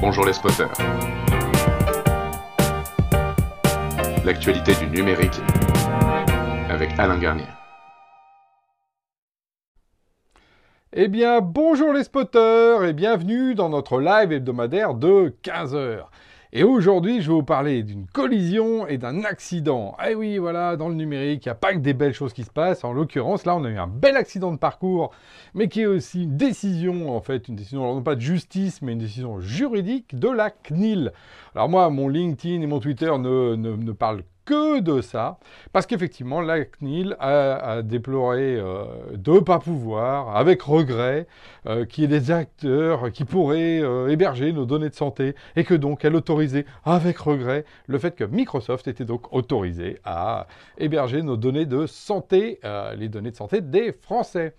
Bonjour les spotters. L'actualité du numérique avec Alain Garnier. Eh bien, bonjour les spotters et bienvenue dans notre live hebdomadaire de 15h. Et aujourd'hui, je vais vous parler d'une collision et d'un accident. Eh oui, voilà, dans le numérique, il n'y a pas que des belles choses qui se passent. En l'occurrence, là, on a eu un bel accident de parcours, mais qui est aussi une décision, en fait, une décision, non pas de justice, mais une décision juridique de la CNIL. Alors moi, mon LinkedIn et mon Twitter ne, ne, ne que de ça, parce qu'effectivement, la CNIL a, déploré euh, de ne pas pouvoir, avec regret, euh, qu'il y ait des acteurs qui pourraient euh, héberger nos données de santé, et que donc elle autorisait, avec regret, le fait que Microsoft était donc autorisé à héberger nos données de santé, les données de santé des Français.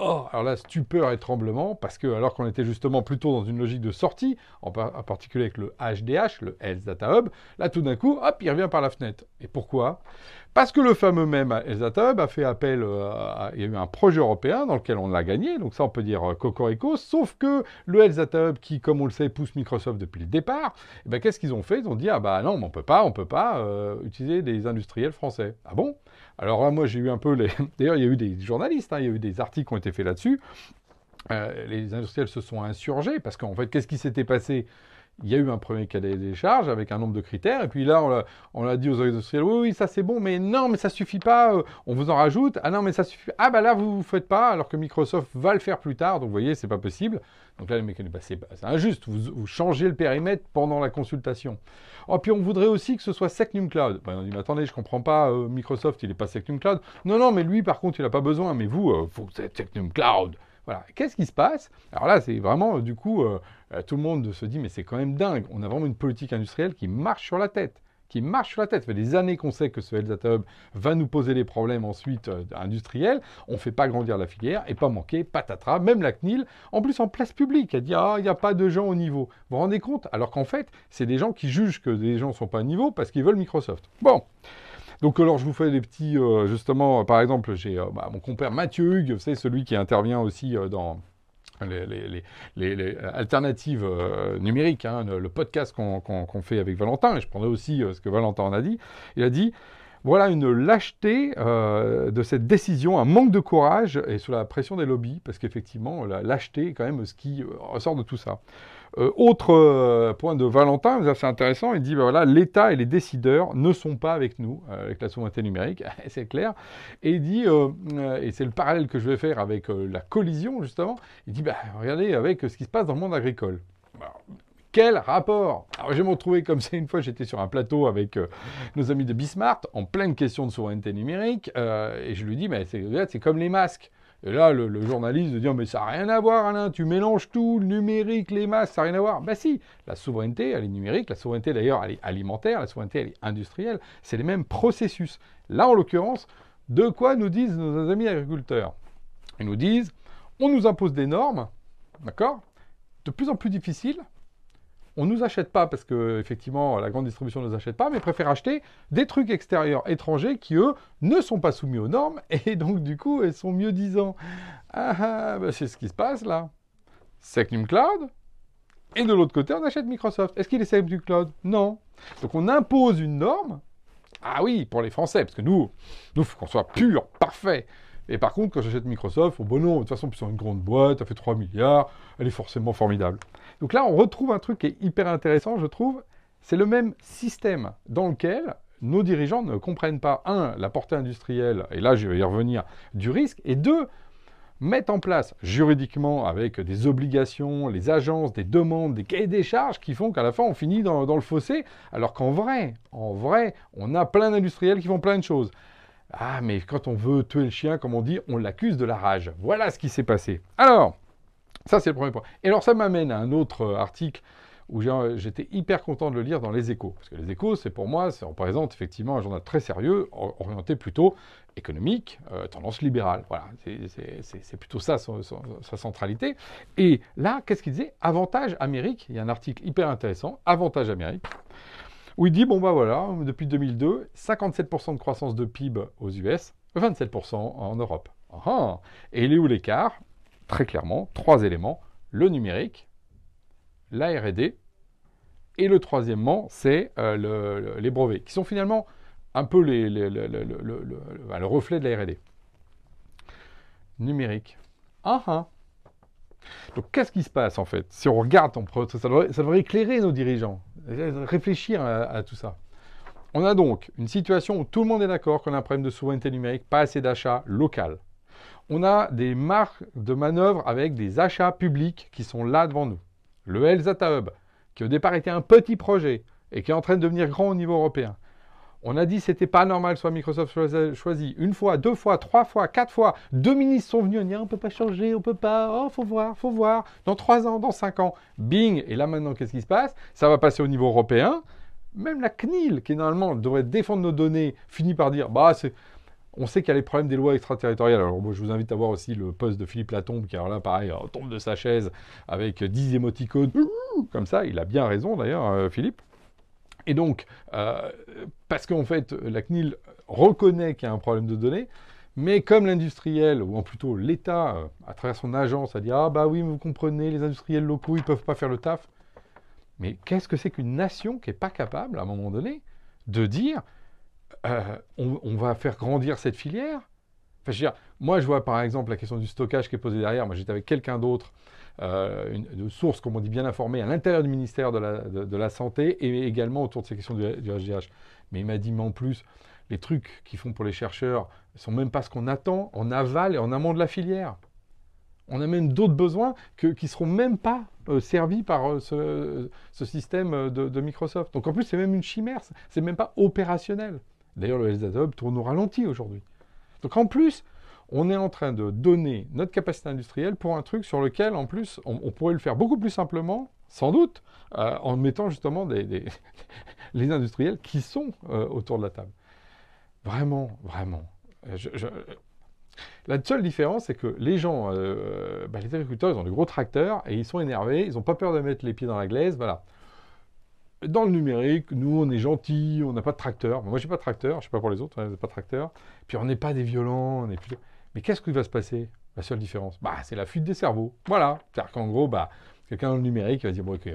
Oh, alors là, stupeur et tremblement, parce que alors qu'on était justement plutôt dans une logique de sortie, en, particulier avec le HDH, le Health Data Hub, là tout d'un coup, hop, il revient par la fenêtre. Et pourquoi? Parce que le fameux même Health Data Hub a fait appel, euh, il y a eu un projet européen dans lequel on l'a gagné, donc ça on peut dire euh, cocorico, sauf que le Health Data Hub, qui comme on le sait pousse Microsoft depuis le départ, eh ben, qu'est-ce qu'ils ont fait? Ils ont dit, ah bah non, on peut pas, on peut pas euh, utiliser des industriels français. Ah bon? Alors là, moi, j'ai eu un peu les... D'ailleurs, il y a eu des journalistes, hein, il y a eu des articles qui ont été faits là-dessus. Euh, les industriels se sont insurgés parce qu'en fait, qu'est-ce qui s'était passé? Il y a eu un premier cadet des charges avec un nombre de critères, et puis là, on l'a dit aux industriels, oui, oui, ça c'est bon, mais non, mais ça suffit pas, euh, on vous en rajoute, ah non, mais ça suffit, ah bah là, vous ne faites pas, alors que Microsoft va le faire plus tard, donc vous voyez, c'est pas possible. Donc là, les mecs, bah, c'est injuste, vous, changez le périmètre pendant la consultation. Oh, puis on voudrait aussi que ce soit Secnum Cloud. Bah, on dit, mais attendez, je comprends pas, euh, Microsoft, il n'est pas Secnum Cloud. Non, non, mais lui, par contre, il n'a pas besoin, mais vous, euh, que c'est Secnum Cloud. Voilà. Qu'est-ce qui se passe? Alors là, c'est vraiment, du coup, euh, euh, tout le monde se dit, mais c'est quand même dingue. On a vraiment une politique industrielle qui marche sur la tête. Qui marche sur la tête. Ça fait des années qu'on sait que ce Hub va nous poser des problèmes ensuite euh, industriels. On ne fait pas grandir la filière et pas manquer, patatras. Même la CNIL, en plus en place publique, elle dit Ah, il n'y a pas de gens au niveau. Vous vous rendez compte? Alors qu'en fait, c'est des gens qui jugent que des gens ne sont pas au niveau parce qu'ils veulent Microsoft. Bon. Donc alors je vous fais des petits, euh, justement, par exemple, j'ai euh, bah, mon compère Mathieu Hugues, c'est celui qui intervient aussi euh, dans les, alternatives numériques, hein, le, podcast qu'on fait avec Valentin, et je prendrai aussi ce que Valentin en a dit, il a dit, voilà une lâcheté de cette décision, un manque de courage et sous la pression des lobbies, parce qu'effectivement, la lâcheté est quand même ce qui ressort de tout ça. Euh, autre euh, point de Valentin, c'est assez intéressant, il dit ben voilà, l'État et les décideurs ne sont pas avec nous, euh, avec la souveraineté numérique, c'est clair. Et il dit, et c'est le parallèle que je vais faire avec la collision justement, il dit ben, regardez avec ce qui se passe dans le monde agricole. Quel rapport Alors j'ai retrouvé comme ça une fois, j'étais sur un plateau avec nos amis de Bismarck en pleine question de souveraineté numérique, et je lui dis, mais c'est comme les masques. Et là, le, journaliste dit, mais ça n'a rien à voir, Alain, tu mélanges tout, le numérique, les masses, ça n'a rien à voir. Ben si, la souveraineté, elle est numérique, la souveraineté d'ailleurs, elle est alimentaire, la souveraineté, elle est industrielle, c'est les mêmes processus. Là, en l'occurrence, de quoi nous disent nos amis agriculteurs? Ils nous disent, on nous impose des normes, d'accord? De plus en plus difficiles, on ne nous achète pas parce que effectivement la grande distribution ne nous achète pas, mais préfère acheter des trucs extérieurs étrangers qui eux ne sont pas soumis aux normes et donc du coup elles sont mieux disant. Ah, ah bah, c'est ce qui se passe là. Secnum Cloud et de l'autre côté on achète Microsoft. Est-ce qu'il est Secnum Cloud? Non. Donc on impose une norme. Ah oui, pour les Français, parce que nous, nous, faut qu'on soit pur, parfait. Et par contre, quand j'achète Microsoft, oh bon non, de toute façon, c'est une grande boîte, elle fait 3 milliards, elle est forcément formidable. Donc là, on retrouve un truc qui est hyper intéressant, je trouve. C'est le même système dans lequel nos dirigeants ne comprennent pas, un, la portée industrielle, et là je vais y revenir, du risque, et deux, mettent en place juridiquement avec des obligations, les agences, des demandes, des cahiers des charges qui font qu'à la fin on finit dans, dans le fossé, alors qu'en vrai, en vrai, on a plein d'industriels qui font plein de choses. Ah, mais quand on veut tuer le chien, comme on dit, on l'accuse de la rage. Voilà ce qui s'est passé. Alors, ça c'est le premier point. Et alors ça m'amène à un autre euh, article où j'étais hyper content de le lire dans Les Échos. Parce que Les Échos, c'est pour moi, ça représente effectivement un journal très sérieux, orienté plutôt économique, euh, tendance libérale. Voilà, c'est plutôt ça sa centralité. Et là, qu'est-ce qu'il disait? Avantage Amérique. Il y a un article hyper intéressant, Avantage Amérique où il dit, bon bah voilà, depuis 2002, 57% de croissance de PIB aux US, 27% en Europe. Ah, ah. Et il est où l'écart? Très clairement, trois éléments. Le numérique, la RD, et le troisièmement, c'est euh, les brevets, qui sont finalement un peu les, le, reflet de la RD. Numérique. Ah ah donc qu'est-ce qui se passe en fait Si on regarde, ça, devrait, éclairer nos dirigeants, réfléchir à, tout ça. On a donc une situation où tout le monde est d'accord qu'on a un problème de souveraineté numérique, pas assez d'achats local. On a des marques de manœuvre avec des achats publics qui sont là devant nous. Le Health Data Hub, qui au départ était un petit projet et qui est en train de devenir grand au niveau européen. On a dit que c'était pas normal soit Microsoft choisi une fois, deux fois, trois fois, quatre fois. Deux ministres sont venus, on dit ah, on peut pas changer, on peut pas, oh faut voir, faut voir. Dans trois ans, dans cinq ans, bing. Et là maintenant, qu'est-ce qui se passe? Ça va passer au niveau européen. Même la CNIL, qui normalement devrait défendre nos données, finit par dire bah c'est on sait qu'il y a les problèmes des lois extraterritoriales. Alors, je vous invite à voir aussi le poste de Philippe Latombe, qui, alors là, pareil, tombe de sa chaise avec 10 émoticônes, comme ça. Il a bien raison, d'ailleurs, euh, Philippe. Et donc, euh, parce qu'en fait, la CNIL reconnaît qu'il y a un problème de données, mais comme l'industriel, ou en plutôt l'État, euh, à travers son agence, a dit Ah, bah oui, vous comprenez, les industriels locaux, ils ne peuvent pas faire le taf. Mais qu'est-ce que c'est qu'une nation qui n'est pas capable, à un moment donné, de dire euh, on, va faire grandir cette filière? Moi, je vois par exemple la question du stockage qui est posée derrière. Moi, j'étais avec quelqu'un d'autre euh, une, de sources, comme on dit, bien informées à l'intérieur du ministère de la, Santé et également autour de ces questions du, du HGH. Mais il m'a dit, mais en plus, les trucs qu'ils font pour les chercheurs ne sont même pas ce qu'on attend en aval et en amont de la filière. On a même d'autres besoins qui ne seront même pas euh, servis par ce, système de, Microsoft. Donc en plus, c'est même une chimère, c'est même pas opérationnel. D'ailleurs, le Hub tourne au ralenti aujourd'hui. Donc en plus, on est en train de donner notre capacité industrielle pour un truc sur lequel, en plus, on, pourrait le faire beaucoup plus simplement, sans doute, euh, en mettant justement les industriels qui sont euh, autour de la table. Vraiment, vraiment. La seule différence, c'est que les gens, euh, bah, les agriculteurs, ils ont des gros tracteurs et ils sont énervés, ils n'ont pas peur de mettre les pieds dans la glaise, voilà. Dans le numérique, nous, on est gentils, on n'a pas de tracteur. Moi, j'ai pas de tracteur, je ne sais pas pour les autres, hein, pas de tracteur. Puis on n'est pas des violents, on est. Mais qu'est-ce qui va se passer? La seule différence, bah, c'est la fuite des cerveaux. Voilà. C'est-à-dire qu'en gros, bah, quelqu'un dans le numérique va dire, bon, ok,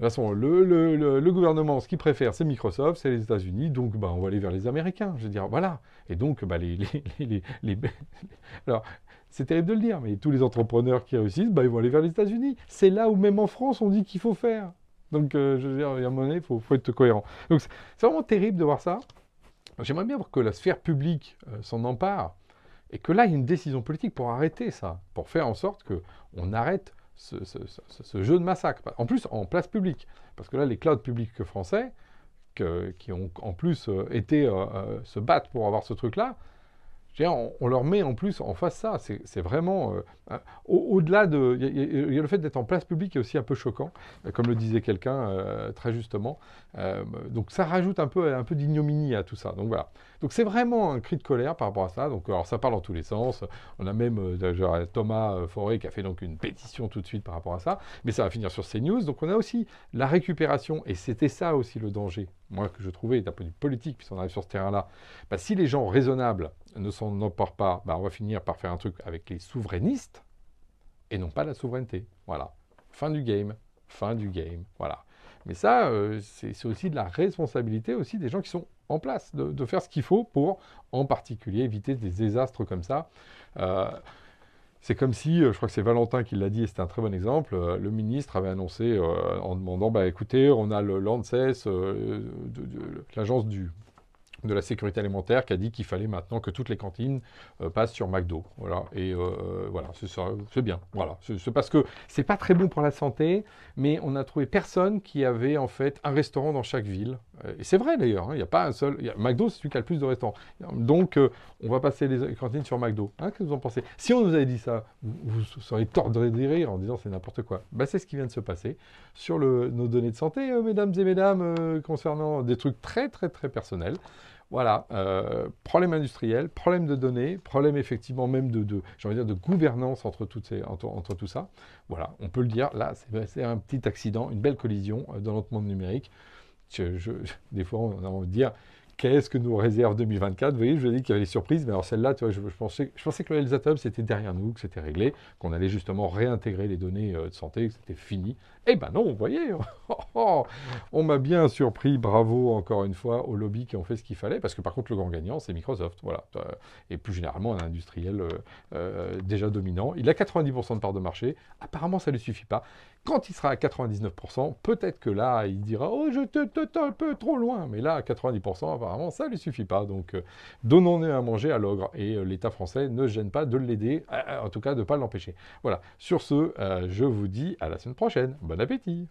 de toute façon, le, le, gouvernement, ce qu'il préfère, c'est Microsoft, c'est les États-Unis, donc bah, on va aller vers les Américains. Je veux dire, voilà. Et donc, bah, les, les, les Alors, c'est terrible de le dire, mais tous les entrepreneurs qui réussissent, bah, ils vont aller vers les États-Unis. C'est là où même en France, on dit qu'il faut faire. Donc, euh, je veux dire, il y a un moment il faut, être cohérent. Donc, c'est vraiment terrible de voir ça. J'aimerais bien que la sphère publique euh, s'en empare et que là, il y a une décision politique pour arrêter ça, pour faire en sorte qu'on arrête ce, jeu de massacre. En plus, en place publique. Parce que là, les clouds publics français, qui ont en plus euh, été se battre pour avoir ce truc-là, on, leur met en plus en face ça. C'est vraiment euh, au-delà de. Il y, a le fait d'être en place publique qui est aussi un peu choquant, euh, comme le disait quelqu'un euh, très justement. donc ça rajoute un peu, un peu d'ignominie à tout ça. Donc voilà. Donc c'est vraiment un cri de colère par rapport à ça. Donc alors ça parle dans tous les sens. On a même Thomas Forêt qui a fait donc une pétition tout de suite par rapport à ça. Mais ça va finir sur CNews. Donc on a aussi la récupération et c'était ça aussi le danger. Moi que je trouvais d'un point de vue politique puisqu'on arrive sur ce terrain-là. Bah, si les gens raisonnables ne s'en emportent pas, bah, on va finir par faire un truc avec les souverainistes et non pas la souveraineté. Voilà. Fin du game. Fin du game. Voilà. Mais ça, euh, c'est aussi de la responsabilité aussi des gens qui sont en place, de, faire ce qu'il faut pour, en particulier, éviter des désastres comme ça. Euh, c'est comme si, euh, je crois que c'est Valentin qui l'a dit, et c'était un très bon exemple, le ministre avait annoncé en demandant, bah, écoutez, on a le l'ANSES, l'agence du de la sécurité alimentaire qui a dit qu'il fallait maintenant que toutes les cantines euh, passent sur McDo. Voilà. Et euh, voilà, c'est bien. Voilà. C'est parce que c'est pas très bon pour la santé, mais on a trouvé personne qui avait en fait un restaurant dans chaque ville. Euh, et c'est vrai d'ailleurs, hein, il n'y a pas un seul. McDo, c'est celui qui a le plus de restaurants. Donc, on va passer les cantines sur McDo. Hein, Qu'est-ce que vous en pensez? Si on nous avait dit ça, vous, seriez tordré de rire en disant c'est n'importe quoi. Bah, c'est ce qui vient de se passer sur nos données de santé, mesdames et mesdames, concernant des trucs très, très, très personnels. Voilà, euh, problème industriel, problème de données, problème effectivement même de, de dire, de gouvernance entre, toutes ces, entre, tout ça. Voilà, on peut le dire, là, c'est un petit accident, une belle collision euh, dans notre monde numérique. Des fois, on a envie de dire, qu'est-ce que nous réserve 2024 Vous voyez, je vous ai dit qu'il y avait des surprises, mais alors celle-là, tu vois, je, pensais, que le Health c'était derrière nous, que c'était réglé, qu'on allait justement réintégrer les données euh, de santé, que c'était fini. Eh ben non, vous voyez, oh, oh, on m'a bien surpris, bravo encore une fois aux lobbies qui ont fait ce qu'il fallait, parce que par contre le grand gagnant, c'est Microsoft, voilà. Et plus généralement, un industriel euh, euh, déjà dominant. Il a 90% de part de marché, apparemment ça ne lui suffit pas. Quand il sera à 99%, peut-être que là, il dira « Oh, je te, un peu trop loin !» Mais là, à 90%, apparemment, ça ne lui suffit pas. Donc, euh, donnons-nous à manger à l'ogre. Et euh, l'État français ne gêne pas de l'aider, en tout cas de ne pas l'empêcher. Voilà. Sur ce, euh, je vous dis à la semaine prochaine. Bon appétit